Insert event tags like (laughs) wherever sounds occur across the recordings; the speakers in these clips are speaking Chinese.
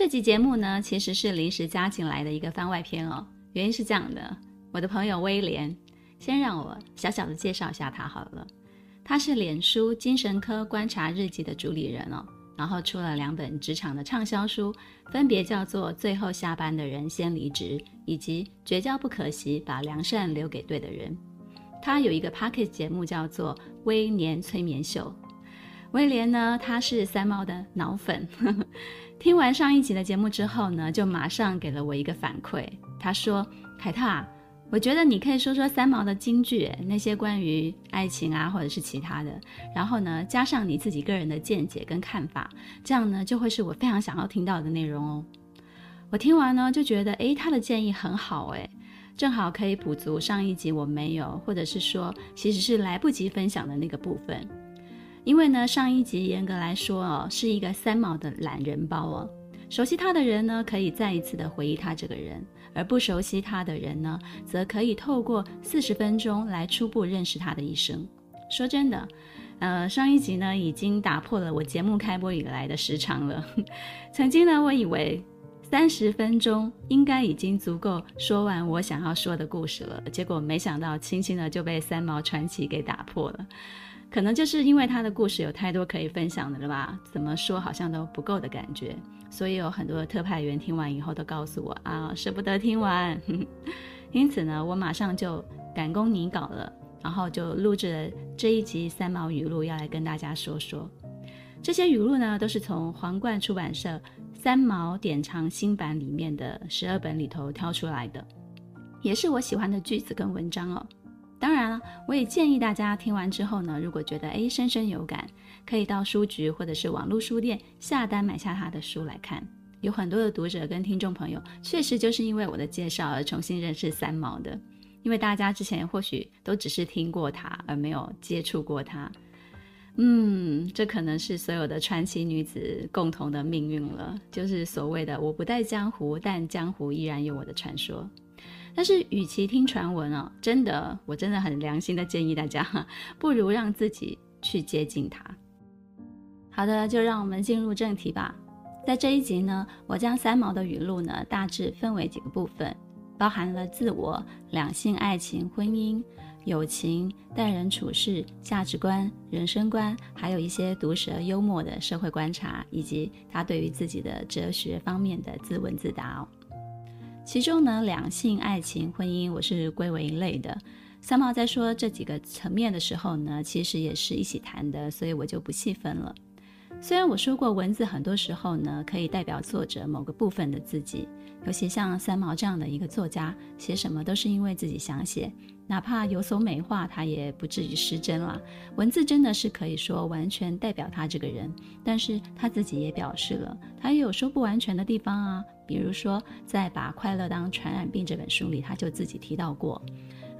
这集节目呢，其实是临时加进来的一个番外篇哦。原因是这样的，我的朋友威廉，先让我小小的介绍一下他好了。他是脸书精神科观察日记的主理人哦，然后出了两本职场的畅销书，分别叫做《最后下班的人先离职》以及《绝交不可惜，把良善留给对的人》。他有一个 Podcast 节目叫做《威廉催眠秀》。威廉呢，他是三毛的脑粉。呵 (laughs) 呵听完上一集的节目之后呢，就马上给了我一个反馈。他说：“凯特啊，我觉得你可以说说三毛的金句，那些关于爱情啊，或者是其他的，然后呢，加上你自己个人的见解跟看法，这样呢，就会是我非常想要听到的内容哦。”我听完呢，就觉得，诶，他的建议很好，诶，正好可以补足上一集我没有，或者是说，其实是来不及分享的那个部分。因为呢，上一集严格来说哦，是一个三毛的懒人包哦。熟悉他的人呢，可以再一次的回忆他这个人；而不熟悉他的人呢，则可以透过四十分钟来初步认识他的一生。说真的，呃，上一集呢，已经打破了我节目开播以来的时长了。(laughs) 曾经呢，我以为三十分钟应该已经足够说完我想要说的故事了，结果没想到，轻轻的就被三毛传奇给打破了。可能就是因为他的故事有太多可以分享的了吧？怎么说好像都不够的感觉，所以有很多特派员听完以后都告诉我啊，舍不得听完。(laughs) 因此呢，我马上就赶工拟稿了，然后就录制了这一集三毛语录，要来跟大家说说。这些语录呢，都是从皇冠出版社《三毛典藏新版》里面的十二本里头挑出来的，也是我喜欢的句子跟文章哦。当然了，我也建议大家听完之后呢，如果觉得诶深深有感，可以到书局或者是网络书店下单买下他的书来看。有很多的读者跟听众朋友，确实就是因为我的介绍而重新认识三毛的。因为大家之前或许都只是听过他，而没有接触过他。嗯，这可能是所有的传奇女子共同的命运了，就是所谓的“我不在江湖，但江湖依然有我的传说”。但是，与其听传闻哦，真的，我真的很良心的建议大家，(laughs) 不如让自己去接近他。好的，就让我们进入正题吧。在这一集呢，我将三毛的语录呢大致分为几个部分，包含了自我、两性、爱情、婚姻、友情、待人处事、价值观、人生观，还有一些毒舌幽默的社会观察，以及他对于自己的哲学方面的自问自答哦。其中呢，两性、爱情、婚姻，我是归为一类的。三毛在说这几个层面的时候呢，其实也是一起谈的，所以我就不细分了。虽然我说过，文字很多时候呢，可以代表作者某个部分的自己，尤其像三毛这样的一个作家，写什么都是因为自己想写，哪怕有所美化，他也不至于失真了。文字真的是可以说完全代表他这个人，但是他自己也表示了，他也有说不完全的地方啊。比如说，在《把快乐当传染病》这本书里，他就自己提到过，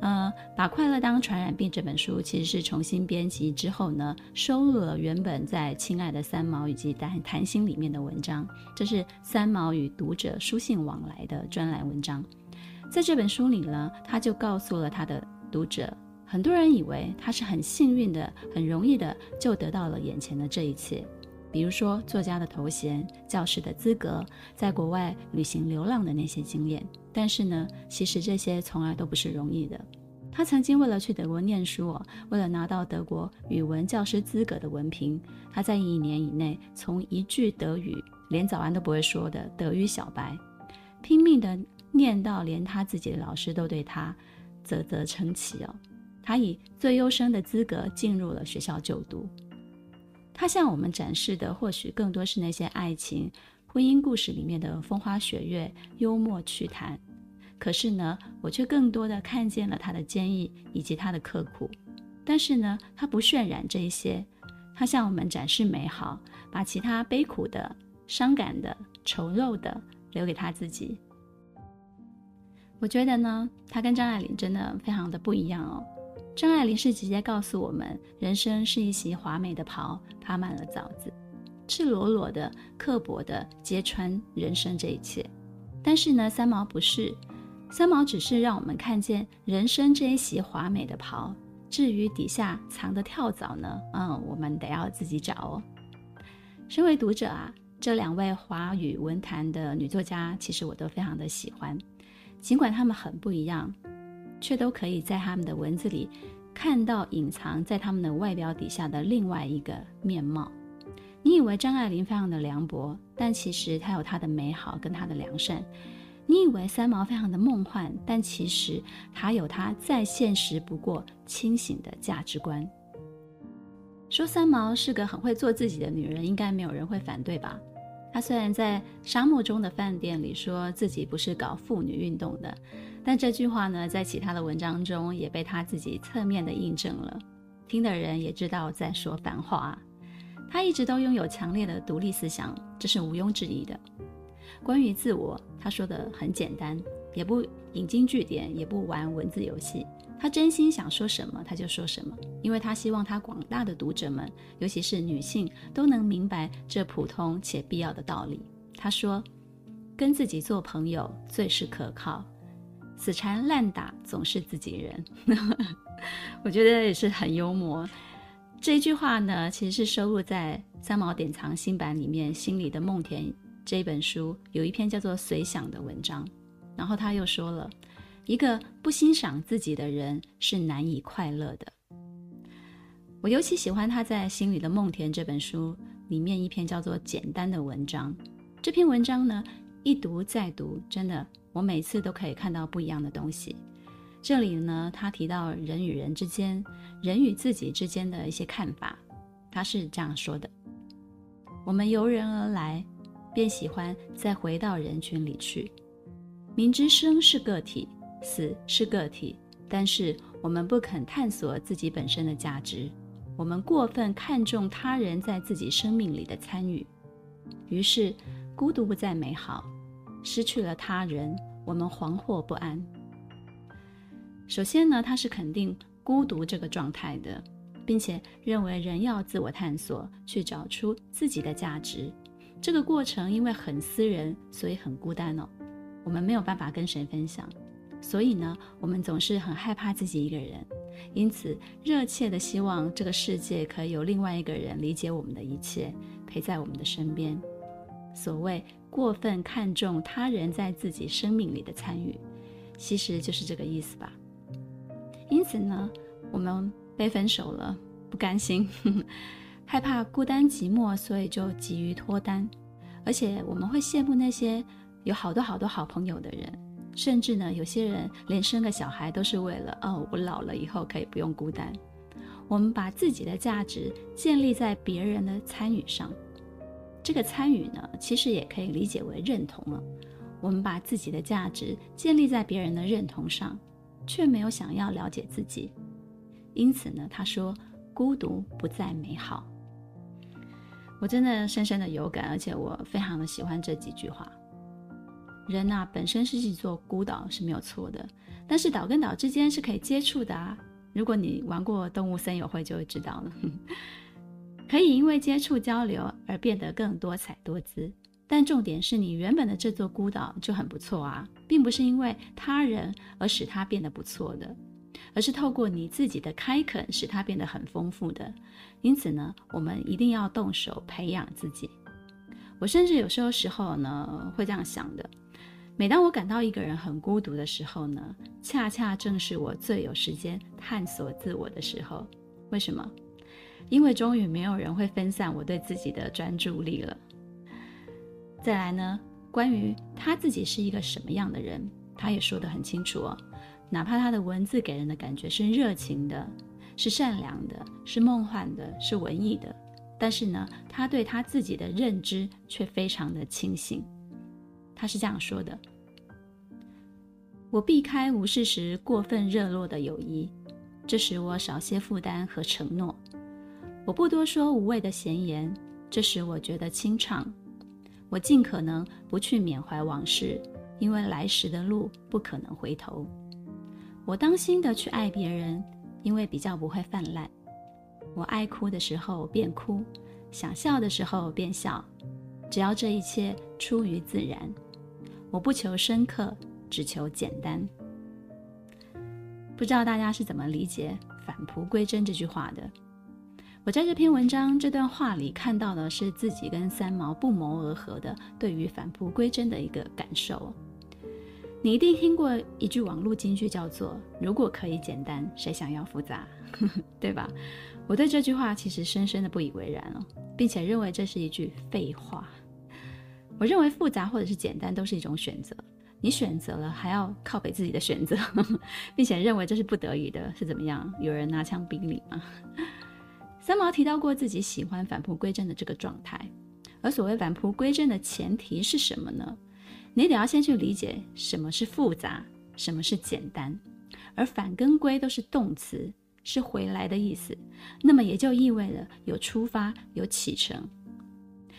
呃，《把快乐当传染病》这本书其实是重新编辑之后呢，收录了原本在《亲爱的三毛》以及《谈谈心》里面的文章，这是三毛与读者书信往来的专栏文章。在这本书里呢，他就告诉了他的读者，很多人以为他是很幸运的，很容易的就得到了眼前的这一切。比如说，作家的头衔、教师的资格，在国外旅行流浪的那些经验。但是呢，其实这些从来都不是容易的。他曾经为了去德国念书哦，为了拿到德国语文教师资格的文凭，他在一年以内从一句德语连早安都不会说的德语小白，拼命的念到连他自己的老师都对他啧啧称奇哦。他以最优生的资格进入了学校就读。他向我们展示的或许更多是那些爱情、婚姻故事里面的风花雪月、幽默趣谈。可是呢，我却更多的看见了他的坚毅以及他的刻苦。但是呢，他不渲染这些，他向我们展示美好，把其他悲苦的、伤感的、丑陋的留给他自己。我觉得呢，他跟张爱玲真的非常的不一样哦。张爱玲是直接告诉我们，人生是一袭华美的袍，爬满了枣子，赤裸裸的、刻薄的揭穿人生这一切。但是呢，三毛不是，三毛只是让我们看见人生这一袭华美的袍。至于底下藏的跳蚤呢？嗯，我们得要自己找哦。身为读者啊，这两位华语文坛的女作家，其实我都非常的喜欢。尽管她们很不一样，却都可以在他们的文字里看到隐藏在他们的外表底下的另外一个面貌。你以为张爱玲非常的凉薄，但其实她有她的美好跟她的良善。你以为三毛非常的梦幻，但其实她有她再现实不过、清醒的价值观。说三毛是个很会做自己的女人，应该没有人会反对吧？她虽然在沙漠中的饭店里说自己不是搞妇女运动的，但这句话呢，在其他的文章中也被他自己侧面的印证了。听的人也知道在说反话。他一直都拥有强烈的独立思想，这是毋庸置疑的。关于自我，他说的很简单，也不引经据典，也不玩文字游戏。他真心想说什么，他就说什么，因为他希望他广大的读者们，尤其是女性，都能明白这普通且必要的道理。他说：“跟自己做朋友最是可靠，死缠烂打总是自己人。(laughs) ”我觉得也是很幽默。这一句话呢，其实是收录在《三毛典藏新版》里面《心里的梦田》。这本书有一篇叫做《随想》的文章，然后他又说了，一个不欣赏自己的人是难以快乐的。我尤其喜欢他在《心里的梦田》这本书里面一篇叫做《简单》的文章。这篇文章呢，一读再读，真的，我每次都可以看到不一样的东西。这里呢，他提到人与人之间、人与自己之间的一些看法，他是这样说的：我们由人而来。便喜欢再回到人群里去。明知生是个体，死是个体，但是我们不肯探索自己本身的价值。我们过分看重他人在自己生命里的参与，于是孤独不再美好。失去了他人，我们惶惑不安。首先呢，他是肯定孤独这个状态的，并且认为人要自我探索，去找出自己的价值。这个过程因为很私人，所以很孤单哦。我们没有办法跟谁分享，所以呢，我们总是很害怕自己一个人，因此热切的希望这个世界可以有另外一个人理解我们的一切，陪在我们的身边。所谓过分看重他人在自己生命里的参与，其实就是这个意思吧。因此呢，我们被分手了，不甘心。呵 (laughs) 呵害怕孤单寂寞，所以就急于脱单，而且我们会羡慕那些有好多好多好朋友的人，甚至呢，有些人连生个小孩都是为了哦，我老了以后可以不用孤单。我们把自己的价值建立在别人的参与上，这个参与呢，其实也可以理解为认同了。我们把自己的价值建立在别人的认同上，却没有想要了解自己，因此呢，他说孤独不再美好。我真的深深的有感，而且我非常的喜欢这几句话。人呐、本身是一座孤岛是没有错的，但是岛跟岛之间是可以接触的啊。如果你玩过动物森友会，就会知道了。可以因为接触交流而变得更多彩多姿，但重点是你原本的这座孤岛就很不错啊，并不是因为他人而使它变得不错的。而是透过你自己的开垦，使它变得很丰富的。因此呢，我们一定要动手培养自己。我甚至有时候时候呢，会这样想的：每当我感到一个人很孤独的时候呢，恰恰正是我最有时间探索自我的时候。为什么？因为终于没有人会分散我对自己的专注力了。再来呢，关于他自己是一个什么样的人，他也说得很清楚哦。哪怕他的文字给人的感觉是热情的，是善良的，是梦幻的，是文艺的，但是呢，他对他自己的认知却非常的清醒。他是这样说的：“我避开无事时过分热络的友谊，这使我少些负担和承诺。我不多说无谓的闲言，这使我觉得清畅。我尽可能不去缅怀往事，因为来时的路不可能回头。我当心的去爱别人，因为比较不会泛滥。我爱哭的时候便哭，想笑的时候便笑，只要这一切出于自然。我不求深刻，只求简单。不知道大家是怎么理解“返璞归真”这句话的？我在这篇文章这段话里看到的是自己跟三毛不谋而合的对于返璞归真的一个感受。你一定听过一句网络金句，叫做“如果可以简单，谁想要复杂”，(laughs) 对吧？我对这句话其实深深的不以为然哦，并且认为这是一句废话。我认为复杂或者是简单都是一种选择，你选择了还要靠北自己的选择，(laughs) 并且认为这是不得已的，是怎么样？有人拿枪逼你吗？三毛提到过自己喜欢返璞归真的这个状态，而所谓返璞归真的前提是什么呢？你得要先去理解什么是复杂，什么是简单，而返跟归都是动词，是回来的意思。那么也就意味着有出发，有启程。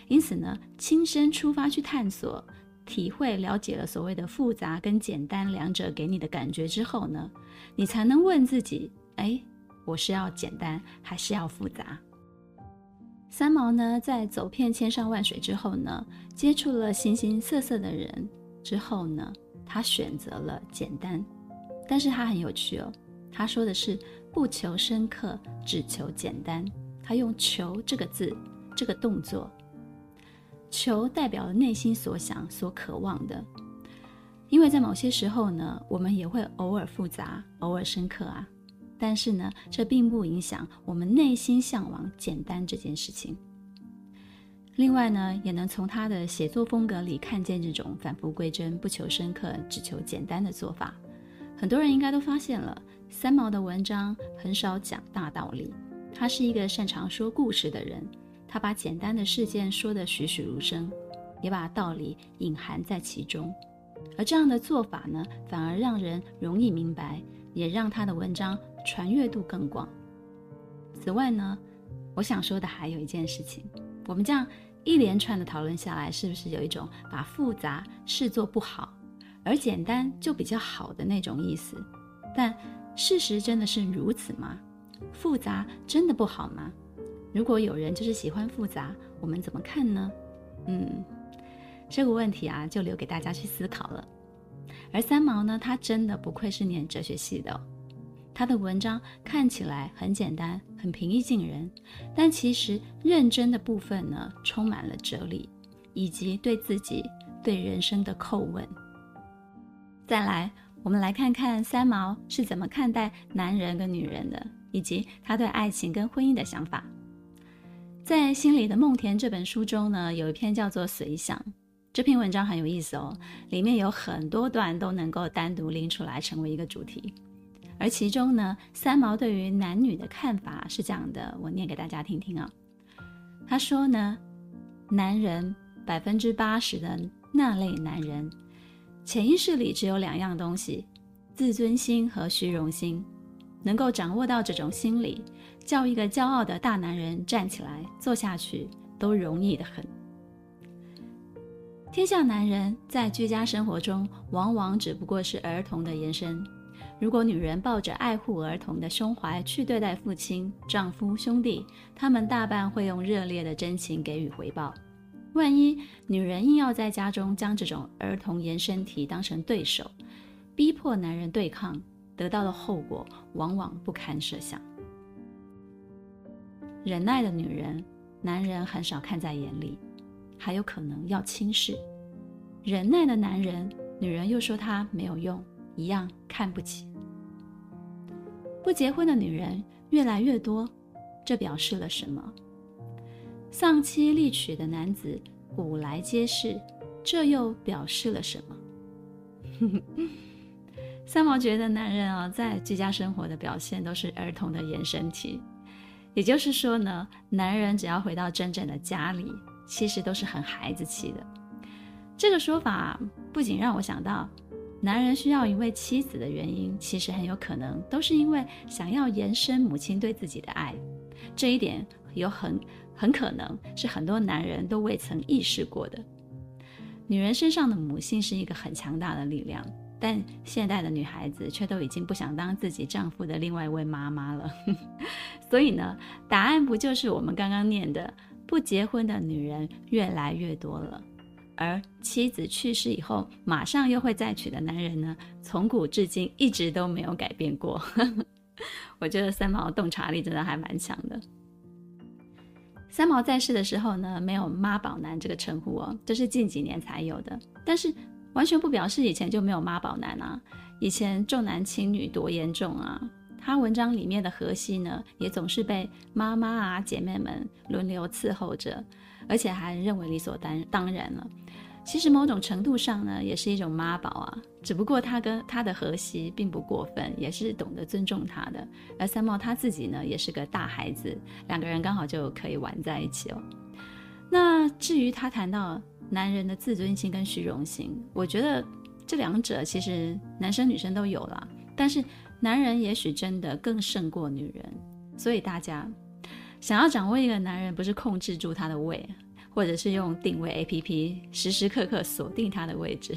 因此呢，亲身出发去探索、体会、了解了所谓的复杂跟简单两者给你的感觉之后呢，你才能问自己：哎，我是要简单，还是要复杂？三毛呢，在走遍千山万水之后呢，接触了形形色色的人之后呢，他选择了简单。但是他很有趣哦，他说的是不求深刻，只求简单。他用“求”这个字，这个动作，“求”代表了内心所想、所渴望的。因为在某些时候呢，我们也会偶尔复杂，偶尔深刻啊。但是呢，这并不影响我们内心向往简单这件事情。另外呢，也能从他的写作风格里看见这种返璞归真、不求深刻、只求简单的做法。很多人应该都发现了，三毛的文章很少讲大道理。他是一个擅长说故事的人，他把简单的事件说得栩栩如生，也把道理隐含在其中。而这样的做法呢，反而让人容易明白，也让他的文章。传阅度更广。此外呢，我想说的还有一件事情，我们这样一连串的讨论下来，是不是有一种把复杂视作不好，而简单就比较好的那种意思？但事实真的是如此吗？复杂真的不好吗？如果有人就是喜欢复杂，我们怎么看呢？嗯，这个问题啊，就留给大家去思考了。而三毛呢，他真的不愧是念哲学系的。他的文章看起来很简单，很平易近人，但其实认真的部分呢，充满了哲理，以及对自己、对人生的叩问。再来，我们来看看三毛是怎么看待男人跟女人的，以及他对爱情跟婚姻的想法。在《心里的梦田》这本书中呢，有一篇叫做《随想》，这篇文章很有意思哦，里面有很多段都能够单独拎出来成为一个主题。而其中呢，三毛对于男女的看法是这样的，我念给大家听听啊。他说呢，男人百分之八十的那类男人，潜意识里只有两样东西：自尊心和虚荣心。能够掌握到这种心理，叫一个骄傲的大男人站起来坐下去都容易的很。天下男人在居家生活中，往往只不过是儿童的延伸。如果女人抱着爱护儿童的胸怀去对待父亲、丈夫、兄弟，他们大半会用热烈的真情给予回报。万一女人硬要在家中将这种儿童延伸体当成对手，逼迫男人对抗，得到的后果往往不堪设想。忍耐的女人，男人很少看在眼里，还有可能要轻视；忍耐的男人，女人又说他没有用，一样看不起。不结婚的女人越来越多，这表示了什么？丧妻立娶的男子古来皆是，这又表示了什么？(laughs) 三毛觉得男人啊，在居家生活的表现都是儿童的延伸体，也就是说呢，男人只要回到真正的家里，其实都是很孩子气的。这个说法不仅让我想到。男人需要一位妻子的原因，其实很有可能都是因为想要延伸母亲对自己的爱。这一点有很很可能是很多男人都未曾意识过的。女人身上的母性是一个很强大的力量，但现代的女孩子却都已经不想当自己丈夫的另外一位妈妈了。(laughs) 所以呢，答案不就是我们刚刚念的，不结婚的女人越来越多了，而妻子去世以后马上又会再娶的男人呢，从古至今一直都没有改变过。(laughs) 我觉得三毛洞察力真的还蛮强的。三毛在世的时候呢，没有妈宝男这个称呼哦，这是近几年才有的。但是完全不表示以前就没有妈宝男啊，以前重男轻女多严重啊！他文章里面的荷西呢，也总是被妈妈啊姐妹们轮流伺候着，而且还认为理所当当然了。其实某种程度上呢，也是一种妈宝啊。只不过他跟他的荷西并不过分，也是懂得尊重他的。而三毛他自己呢，也是个大孩子，两个人刚好就可以玩在一起哦。那至于他谈到男人的自尊心跟虚荣心，我觉得这两者其实男生女生都有啦。但是男人也许真的更胜过女人。所以大家想要掌握一个男人，不是控制住他的胃。或者是用定位 APP 时时刻刻锁定他的位置，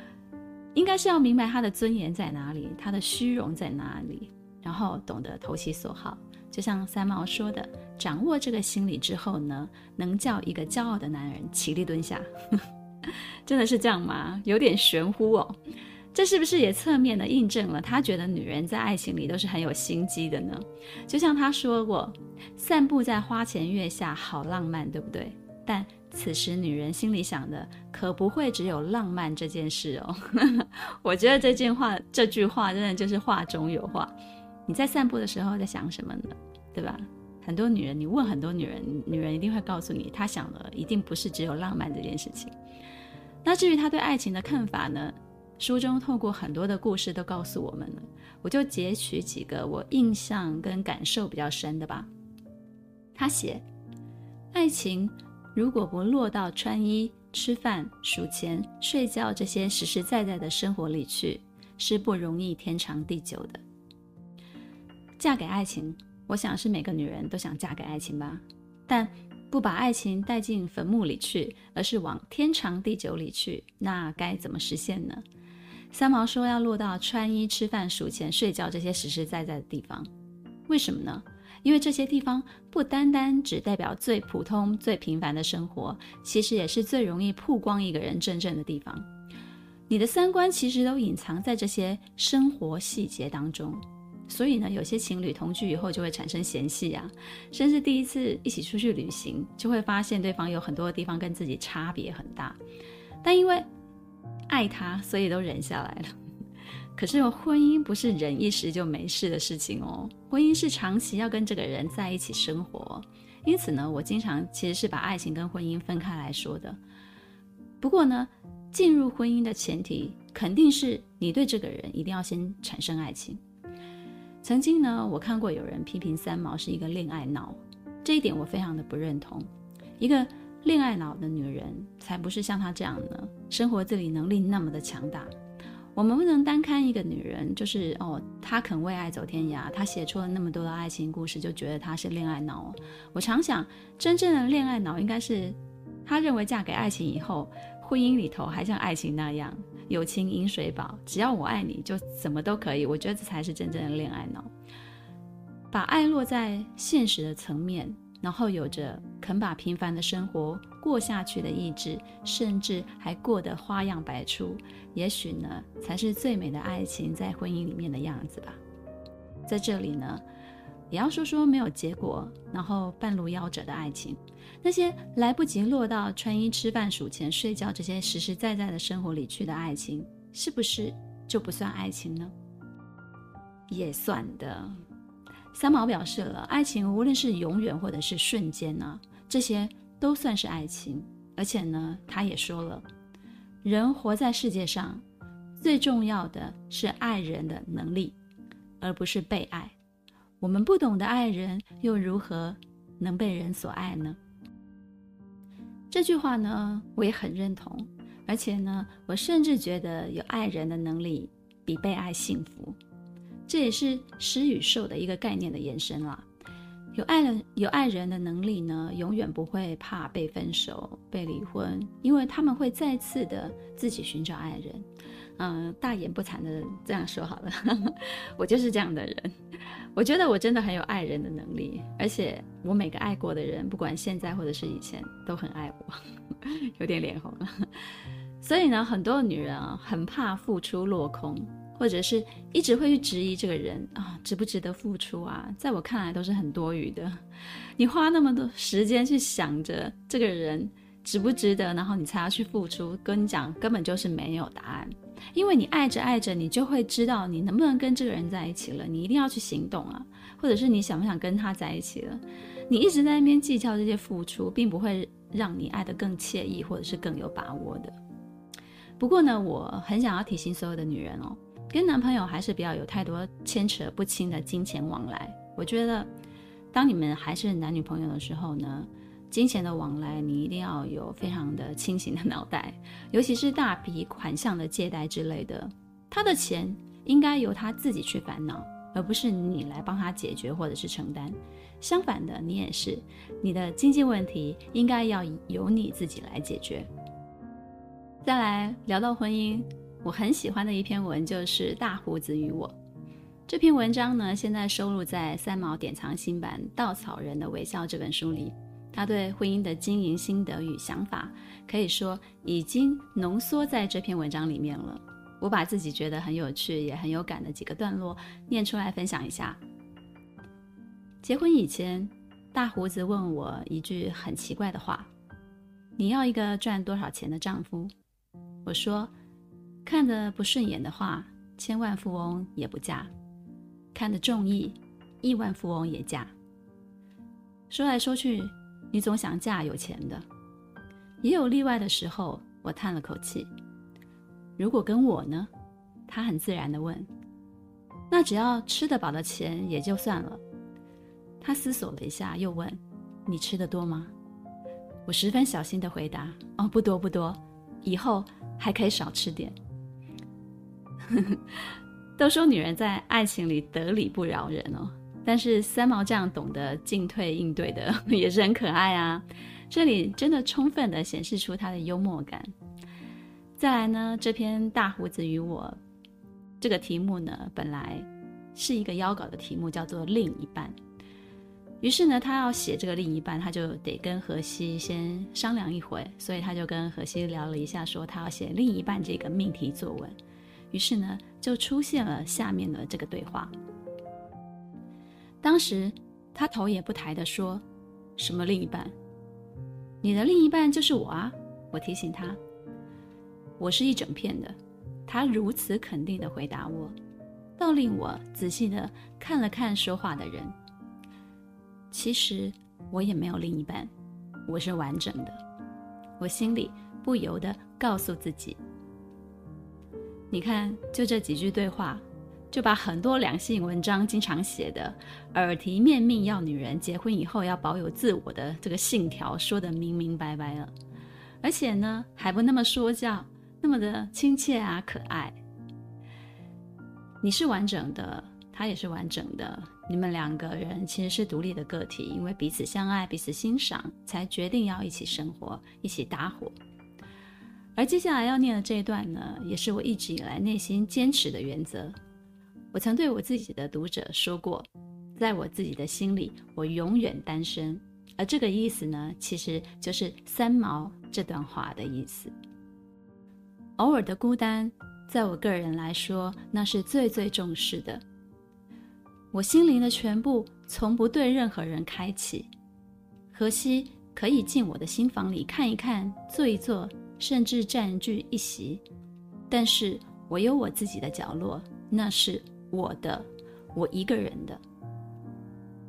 (laughs) 应该是要明白他的尊严在哪里，他的虚荣在哪里，然后懂得投其所好。就像三毛说的，掌握这个心理之后呢，能叫一个骄傲的男人起立蹲下。(laughs) 真的是这样吗？有点玄乎哦。这是不是也侧面的印证了他觉得女人在爱情里都是很有心机的呢？就像他说过，散步在花前月下，好浪漫，对不对？但此时，女人心里想的可不会只有浪漫这件事哦。(laughs) 我觉得这句话，这句话真的就是话中有话。你在散步的时候在想什么呢？对吧？很多女人，你问很多女人，女人一定会告诉你，她想的一定不是只有浪漫这件事情。那至于她对爱情的看法呢？书中透过很多的故事都告诉我们了。我就截取几个我印象跟感受比较深的吧。她写，爱情。如果不落到穿衣、吃饭、数钱、睡觉这些实实在在的生活里去，是不容易天长地久的。嫁给爱情，我想是每个女人都想嫁给爱情吧。但不把爱情带进坟墓里去，而是往天长地久里去，那该怎么实现呢？三毛说要落到穿衣、吃饭、数钱、睡觉这些实实在在的地方，为什么呢？因为这些地方不单单只代表最普通、最平凡的生活，其实也是最容易曝光一个人真正的地方。你的三观其实都隐藏在这些生活细节当中。所以呢，有些情侣同居以后就会产生嫌隙啊，甚至第一次一起出去旅行，就会发现对方有很多地方跟自己差别很大。但因为爱他，所以都忍下来了。可是婚姻不是忍一时就没事的事情哦，婚姻是长期要跟这个人在一起生活，因此呢，我经常其实是把爱情跟婚姻分开来说的。不过呢，进入婚姻的前提肯定是你对这个人一定要先产生爱情。曾经呢，我看过有人批评三毛是一个恋爱脑，这一点我非常的不认同。一个恋爱脑的女人才不是像她这样的，生活自理能力那么的强大。我们不能单看一个女人，就是哦，她肯为爱走天涯，她写出了那么多的爱情故事，就觉得她是恋爱脑。我常想，真正的恋爱脑应该是，她认为嫁给爱情以后，婚姻里头还像爱情那样友情饮水饱，只要我爱你就怎么都可以。我觉得这才是真正的恋爱脑，把爱落在现实的层面。然后有着肯把平凡的生活过下去的意志，甚至还过得花样百出，也许呢，才是最美的爱情在婚姻里面的样子吧。在这里呢，也要说说没有结果，然后半路夭折的爱情，那些来不及落到穿衣、吃饭、数钱、睡觉这些实实在在的生活里去的爱情，是不是就不算爱情呢？也算的。三毛表示了，爱情无论是永远或者是瞬间呢、这些都算是爱情。而且呢，他也说了，人活在世界上，最重要的是爱人的能力，而不是被爱。我们不懂得爱人，又如何能被人所爱呢？这句话呢，我也很认同。而且呢，我甚至觉得有爱人的能力比被爱幸福。这也是施与受的一个概念的延伸了。有爱人有爱人的能力呢，永远不会怕被分手、被离婚，因为他们会再次的自己寻找爱人。嗯、大言不惭的这样说好了，(laughs) 我就是这样的人。我觉得我真的很有爱人的能力，而且我每个爱过的人，不管现在或者是以前，都很爱我，(laughs) 有点脸红了。(laughs) 所以呢，很多女人啊，很怕付出落空，或者是一直会去质疑这个人啊，值不值得付出啊？在我看来，都是很多余的。你花那么多时间去想着这个人值不值得，然后你才要去付出，跟你讲，根本就是没有答案。因为你爱着爱着，你就会知道你能不能跟这个人在一起了。你一定要去行动啊，或者是你想不想跟他在一起了？你一直在那边计较这些付出，并不会让你爱得更惬意，或者是更有把握的。不过呢，我很想要提醒所有的女人哦，跟男朋友还是不要有太多牵扯不清的金钱往来。我觉得，当你们还是男女朋友的时候呢，金钱的往来你一定要有非常的清醒的脑袋，尤其是大笔款项的借贷之类的，他的钱应该由他自己去烦恼，而不是你来帮他解决或者是承担。相反的，你也是，你的经济问题应该要由你自己来解决。再来聊到婚姻，我很喜欢的一篇文就是《大胡子与我》这篇文章呢，现在收录在三毛典藏新版《稻草人的微笑》这本书里。他对婚姻的经营心得与想法，可以说已经浓缩在这篇文章里面了。我把自己觉得很有趣也很有感的几个段落念出来分享一下。结婚以前，大胡子问我一句很奇怪的话：“你要一个赚多少钱的丈夫？”我说：“看得不顺眼的话，千万富翁也不嫁；看得中意，亿万富翁也嫁。”说来说去，你总想嫁有钱的。也有例外的时候，我叹了口气。如果跟我呢？他很自然地问：“那只要吃得饱的钱也就算了。”他思索了一下，又问：“你吃得多吗？”我十分小心地回答：“哦，不多不多，以后。”还可以少吃点。(laughs) 都说女人在爱情里得理不饶人哦，但是三毛这样懂得进退应对的 (laughs) 也是很可爱啊。这里真的充分的显示出他的幽默感。再来呢，这篇《大胡子与我》这个题目呢，本来是一个邀稿的题目，叫做“另一半”。于是呢，他要写这个另一半，他就得跟荷西先商量一回，所以他就跟荷西聊了一下，说他要写另一半这个命题作文。于是呢，就出现了下面的这个对话。当时他头也不抬地说：“什么另一半？你的另一半就是我啊！”我提醒他：“我是一整片的。”他如此肯定地回答我，倒令我仔细地看了看说话的人。其实我也没有另一半，我是完整的。我心里不由得告诉自己：“你看，就这几句对话，就把很多两性文章经常写的耳提面命要女人结婚以后要保有自我的这个信条说得明明白白了，而且呢，还不那么说教，那么的亲切啊，可爱。你是完整的。”他也是完整的，你们两个人其实是独立的个体，因为彼此相爱、彼此欣赏，才决定要一起生活、一起搭伙。而接下来要念的这一段呢，也是我一直以来内心坚持的原则。我曾对我自己的读者说过，在我自己的心里，我永远单身。而这个意思呢，其实就是三毛这段话的意思。偶尔的孤单，在我个人来说，那是最最重视的。我心灵的全部从不对任何人开启。荷西可以进我的心房里看一看、坐一坐，甚至占据一席。但是我有我自己的角落，那是我的，我一个人的。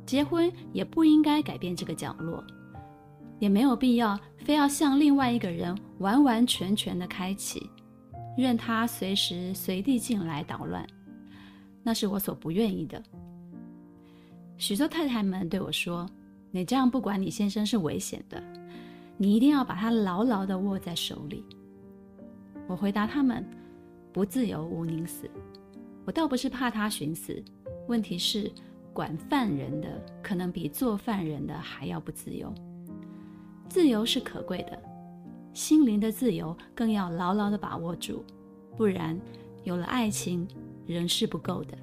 结婚也不应该改变这个角落，也没有必要非要向另外一个人完完全全的开启，任他随时随地进来捣乱。那是我所不愿意的。许多太太们对我说：“你这样不管你先生是危险的，你一定要把它牢牢地握在手里。”我回答他们：“不自由，毋宁死。”我倒不是怕他寻死，问题是，管犯人的，可能比做犯人的还要不自由。自由是可贵的，心灵的自由更要牢牢地把握住，不然有了爱情仍是不够的。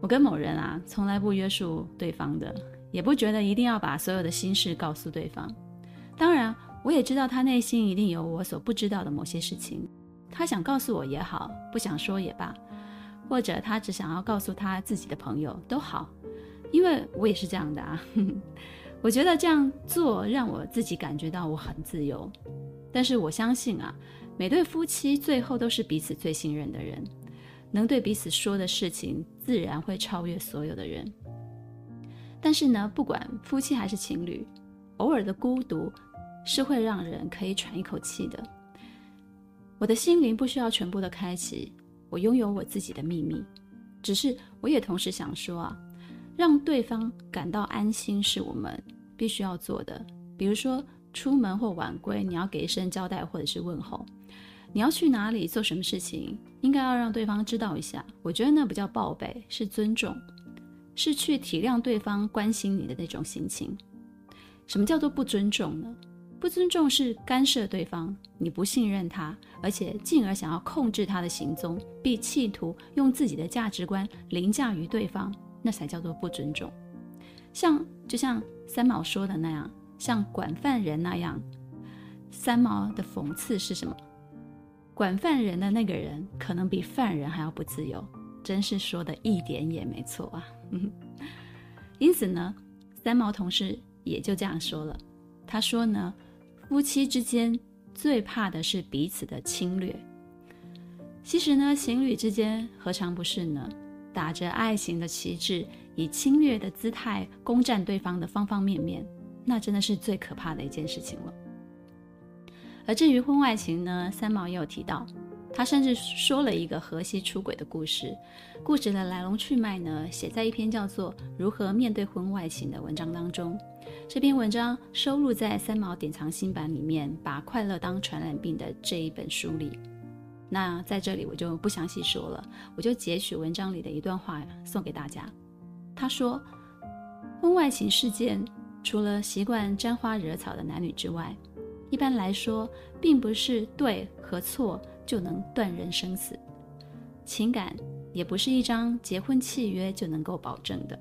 我跟某人啊，从来不约束对方的，也不觉得一定要把所有的心事告诉对方。当然，我也知道他内心一定有我所不知道的某些事情，他想告诉我也好，不想说也罢，或者他只想要告诉他自己的朋友都好，因为我也是这样的啊。(laughs) 我觉得这样做让我自己感觉到我很自由，但是我相信啊，每对夫妻最后都是彼此最信任的人。能对彼此说的事情，自然会超越所有的人。但是呢，不管夫妻还是情侣，偶尔的孤独是会让人可以喘一口气的。我的心灵不需要全部的开启，我拥有我自己的秘密。只是我也同时想说啊，让对方感到安心是我们必须要做的。比如说出门或晚归，你要给一声交代或者是问候。你要去哪里做什么事情，应该要让对方知道一下。我觉得那不叫报备，是尊重，是去体谅对方关心你的那种心情。什么叫做不尊重呢？不尊重是干涉对方，你不信任他，而且进而想要控制他的行踪，并企图用自己的价值观凌驾于对方，那才叫做不尊重。像就像三毛说的那样，像管犯人那样，三毛的讽刺是什么？管犯人的那个人，可能比犯人还要不自由，真是说的一点也没错啊。因此呢，三毛同事也就这样说了。他说呢，夫妻之间最怕的是彼此的侵略。其实呢，情侣之间何尝不是呢？打着爱情的旗帜，以侵略的姿态攻占对方的方方面面，那真的是最可怕的一件事情了。而至于婚外情呢，三毛也有提到，他甚至说了一个荷西出轨的故事。故事的来龙去脉呢，写在一篇叫做《如何面对婚外情》的文章当中。这篇文章收录在三毛典藏新版里面，《把快乐当传染病》的这一本书里。那在这里我就不详细说了，我就截取文章里的一段话送给大家。他说：“婚外情事件，除了习惯沾花惹草的男女之外，一般来说，并不是对和错就能断人生死，情感也不是一张结婚契约就能够保证的。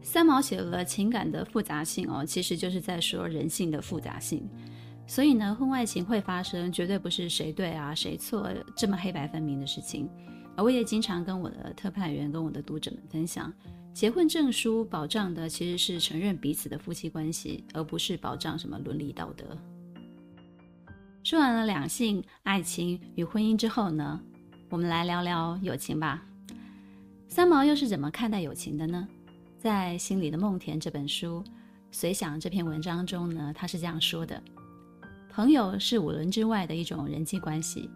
三毛写了情感的复杂性哦，其实就是在说人性的复杂性。所以呢，婚外情会发生，绝对不是谁对啊谁错这么黑白分明的事情。我也经常跟我的特派员、跟我的读者们分享。结婚证书保障的其实是承认彼此的夫妻关系，而不是保障什么伦理道德。说完了两性、爱情与婚姻之后呢，我们来聊聊友情吧。三毛又是怎么看待友情的呢？在《心里的梦田》这本书《随想》这篇文章中呢，他是这样说的：朋友是五伦之外的一种人际关系，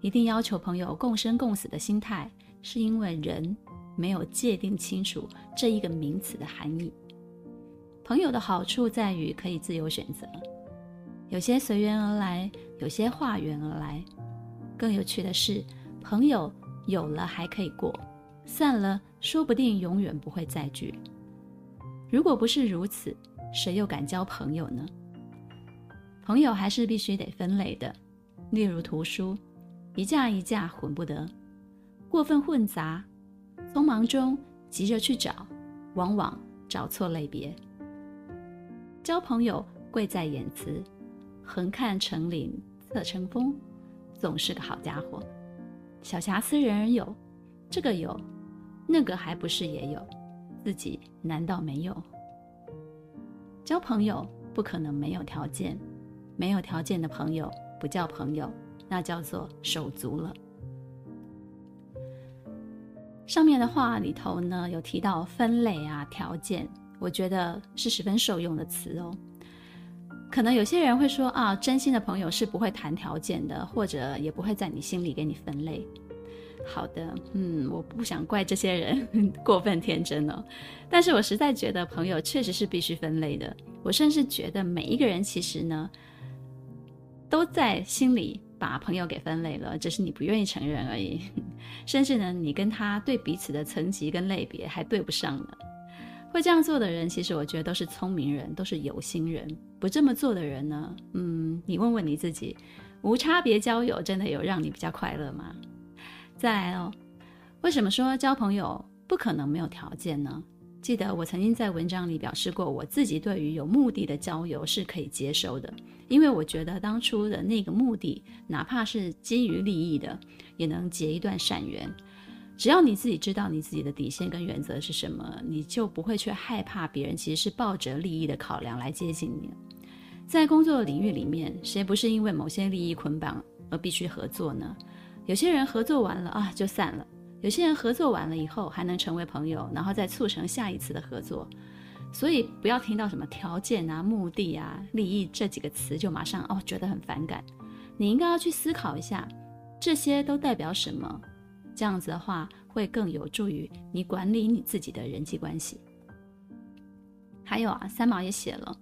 一定要求朋友共生共死的心态，是因为人。没有界定清楚这一个名词的含义。朋友的好处在于可以自由选择，有些随缘而来，有些化缘而来。更有趣的是，朋友有了还可以过，散了说不定永远不会再聚。如果不是如此，谁又敢交朋友呢？朋友还是必须得分类的，例如图书，一架一架混不得，过分混杂。匆忙中急着去找，往往找错类别。交朋友贵在言辞，横看成岭侧成峰，总是个好家伙。小瑕疵人人有，这个有，那个还不是也有？自己难道没有？交朋友不可能没有条件，没有条件的朋友不叫朋友，那叫做手足了。上面的话里头呢，有提到分类啊、条件，我觉得是十分受用的词哦。可能有些人会说啊，真心的朋友是不会谈条件的，或者也不会在你心里给你分类。好的，嗯，我不想怪这些人过分天真哦，但是我实在觉得朋友确实是必须分类的。我甚至觉得每一个人其实呢，都在心里把朋友给分类了，只是你不愿意承认而已。(laughs) 甚至呢，你跟他对彼此的层级跟类别还对不上呢。会这样做的人，其实我觉得都是聪明人，都是有心人。不这么做的人呢，嗯，你问问你自己，无差别交友真的有让你比较快乐吗？再来哦，为什么说交朋友不可能没有条件呢？记得我曾经在文章里表示过，我自己对于有目的的交友是可以接受的，因为我觉得当初的那个目的，哪怕是基于利益的，也能结一段善缘。只要你自己知道你自己的底线跟原则是什么，你就不会去害怕别人其实是抱着利益的考量来接近你。在工作的领域里面，谁不是因为某些利益捆绑而必须合作呢？有些人合作完了啊就散了。有些人合作完了以后还能成为朋友，然后再促成下一次的合作。所以不要听到什么条件啊、目的啊、利益这几个词就马上哦觉得很反感。你应该要去思考一下，这些都代表什么？这样子的话会更有助于你管理你自己的人际关系。还有啊，三毛也写了，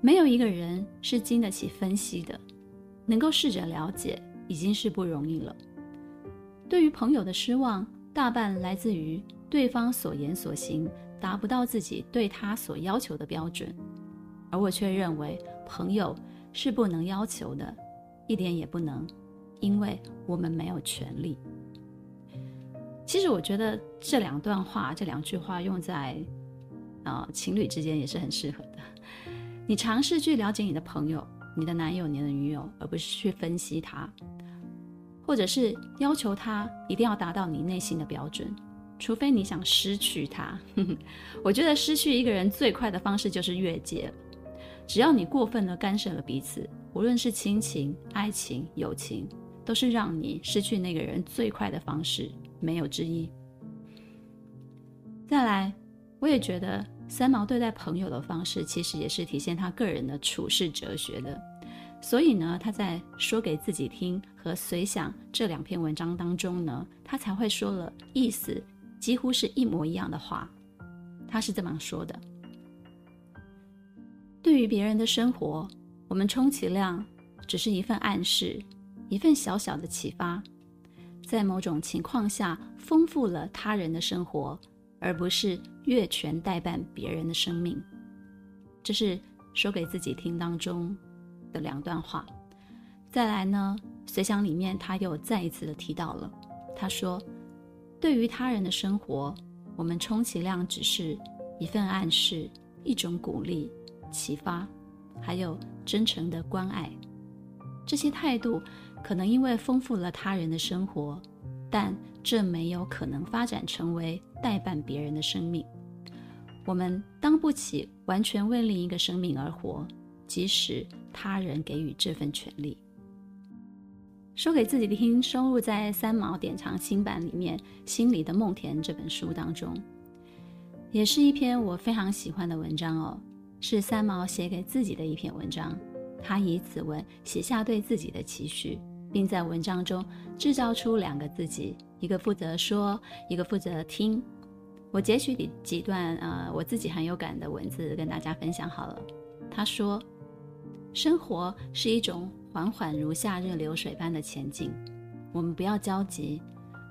没有一个人是经得起分析的，能够试着了解已经是不容易了。对于朋友的失望，大半来自于对方所言所行达不到自己对他所要求的标准，而我却认为朋友是不能要求的，一点也不能，因为我们没有权利。其实我觉得这两段话，这两句话用在啊、呃、情侣之间也是很适合的。你尝试去了解你的朋友、你的男友、你的女友，而不是去分析他。或者是要求他一定要达到你内心的标准，除非你想失去他。(laughs) 我觉得失去一个人最快的方式就是越界。只要你过分的干涉了彼此，无论是亲情、爱情、友情，都是让你失去那个人最快的方式，没有之一。再来，我也觉得三毛对待朋友的方式，其实也是体现他个人的处世哲学的。所以呢，他在说给自己听和随想这两篇文章当中呢，他才会说了意思几乎是一模一样的话。他是这么说的：对于别人的生活，我们充其量只是一份暗示，一份小小的启发，在某种情况下丰富了他人的生活，而不是越权代办别人的生命。这是说给自己听当中的两段话，再来呢，随想里面他又再一次的提到了，他说：“对于他人的生活，我们充其量只是一份暗示，一种鼓励、启发，还有真诚的关爱。这些态度可能因为丰富了他人的生活，但这没有可能发展成为代办别人的生命。我们当不起完全为另一个生命而活。”即使他人给予这份权利，说给自己听，收录在三毛典藏新版里面《心里的梦田》这本书当中，也是一篇我非常喜欢的文章哦，是三毛写给自己的一篇文章。他以此文写下对自己的期许，并在文章中制造出两个自己，一个负责说，一个负责听。我截取几几段呃我自己很有感的文字跟大家分享好了。他说。生活是一种缓缓如夏日流水般的前进，我们不要焦急。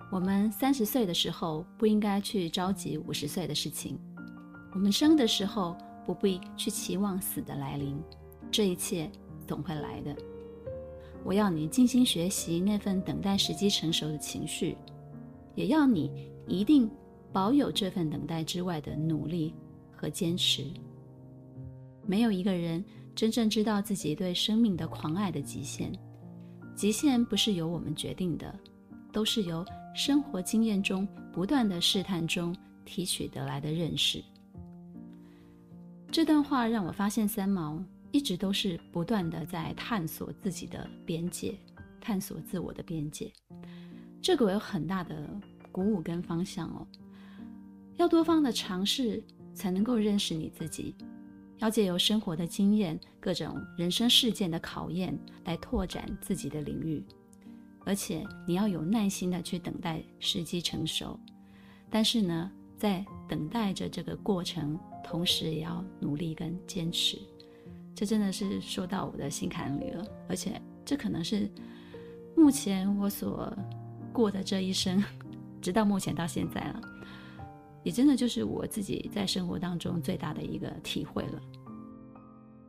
我们三十岁的时候不应该去着急五十岁的事情。我们生的时候不必去期望死的来临，这一切总会来的。我要你静心学习那份等待时机成熟的情绪，也要你一定保有这份等待之外的努力和坚持。没有一个人。真正知道自己对生命的狂爱的极限，极限不是由我们决定的，都是由生活经验中不断的试探中提取得来的认识。这段话让我发现三毛一直都是不断的在探索自己的边界，探索自我的边界。这个我有很大的鼓舞跟方向哦，要多方的尝试才能够认识你自己。要借由生活的经验、各种人生事件的考验来拓展自己的领域，而且你要有耐心的去等待时机成熟。但是呢，在等待着这个过程，同时也要努力跟坚持。这真的是说到我的心坎里了，而且这可能是目前我所过的这一生，直到目前到现在了，也真的就是我自己在生活当中最大的一个体会了。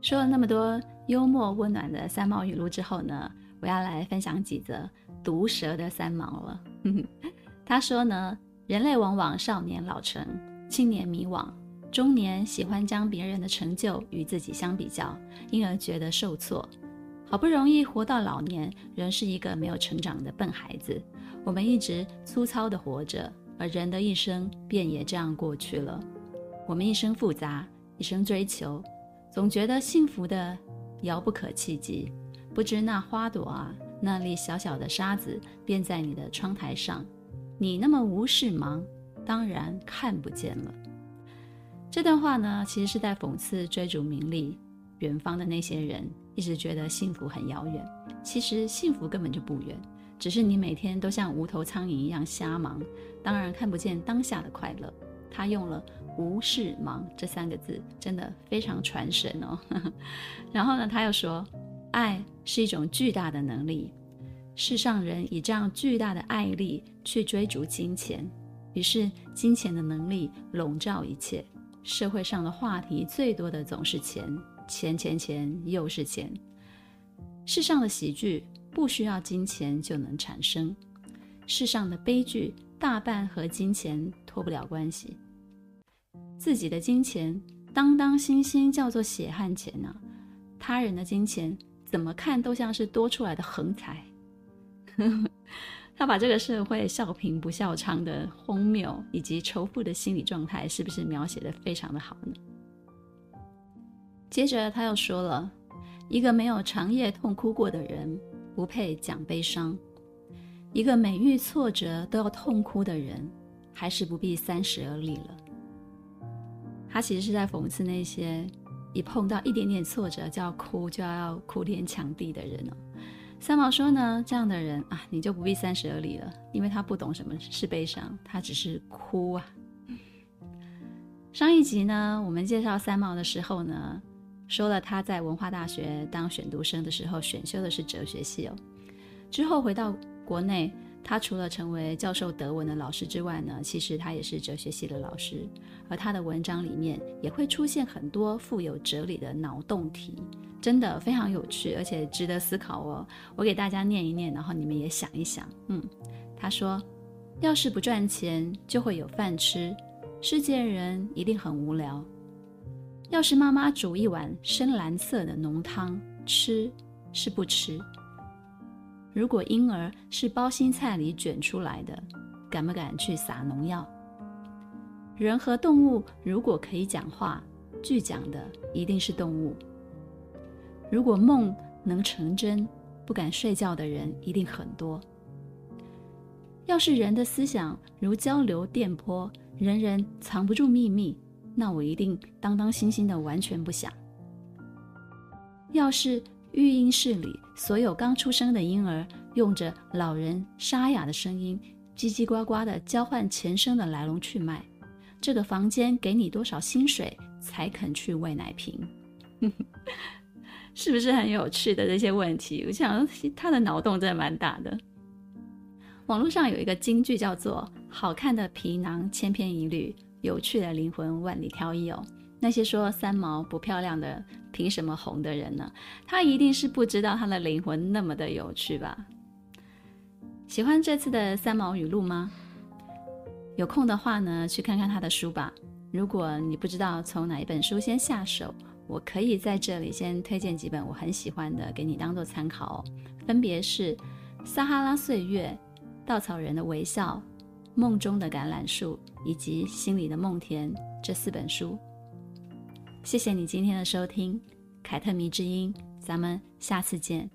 说了那么多幽默温暖的三毛语录之后呢，我要来分享几则毒舌的三毛了。(laughs) 他说呢，人类往往少年老成，青年迷惘，中年喜欢将别人的成就与自己相比较，因而觉得受挫。好不容易活到老年，仍是一个没有成长的笨孩子。我们一直粗糙地活着，而人的一生便也这样过去了。我们一生复杂，一生追求，总觉得幸福的遥不可企及。不知那花朵啊，那粒小小的沙子便在你的窗台上，你那么无事忙，当然看不见了。这段话呢，其实是在讽刺追逐名利远方的那些人。一直觉得幸福很遥远，其实幸福根本就不远，只是你每天都像无头苍蝇一样瞎忙，当然看不见当下的快乐。他用了“无事忙”这三个字，真的非常传神哦。(laughs) 然后呢，他又说，爱是一种巨大的能力，世上人以这样巨大的爱力去追逐金钱，于是金钱的能力笼罩一切，社会上的话题最多的总是钱。钱钱钱又是钱，世上的喜剧不需要金钱就能产生，世上的悲剧大半和金钱脱不了关系。自己的金钱当当心心叫做血汗钱呢、他人的金钱怎么看都像是多出来的横财。(laughs) 他把这个社会笑贫不笑娼的荒谬以及仇富的心理状态，是不是描写得非常的好呢？接着他又说了，一个没有长夜痛哭过的人，不配讲悲伤；一个每遇挫折都要痛哭的人，还是不必三十而立了。他其实是在讽刺那些一碰到一点点挫折就要哭，就要哭天抢地的人哦。三毛说呢，这样的人啊，你就不必三十而立了，因为他不懂什么是悲伤，他只是哭啊。上一集呢，我们介绍三毛的时候呢。说了他在文化大学当选读生的时候选修的是哲学系哦，之后回到国内，他除了成为教授德文的老师之外呢，其实他也是哲学系的老师，而他的文章里面也会出现很多富有哲理的脑洞题，真的非常有趣，而且值得思考哦。我给大家念一念，然后你们也想一想。嗯，他说，要是不赚钱，就会有饭吃，世界人一定很无聊。要是妈妈煮一碗深蓝色的浓汤，吃是不吃？如果婴儿是包心菜里卷出来的，敢不敢去撒农药？人和动物如果可以讲话，句讲的一定是动物。如果梦能成真，不敢睡觉的人一定很多。要是人的思想如交流电波，人人藏不住秘密。那我一定当当心心的，完全不想。要是育婴室里所有刚出生的婴儿用着老人沙哑的声音，叽叽呱呱的交换前生的来龙去脉，这个房间给你多少薪水才肯去喂奶瓶？是不是很有趣的这些问题？我想他的脑洞真的蛮大的。网络上有一个金句叫做“好看的皮囊千篇一律”。有趣的灵魂万里挑一哦，那些说三毛不漂亮的，凭什么红的人呢？他一定是不知道他的灵魂那么的有趣吧？喜欢这次的三毛语录吗？有空的话呢，去看看他的书吧。如果你不知道从哪一本书先下手，我可以在这里先推荐几本我很喜欢的给你当做参考哦。分别是撒哈拉岁月稻草人的微笑梦中的橄榄树以及心里的梦田这四本书。谢谢你今天的收听凯特迷之音咱们下次见。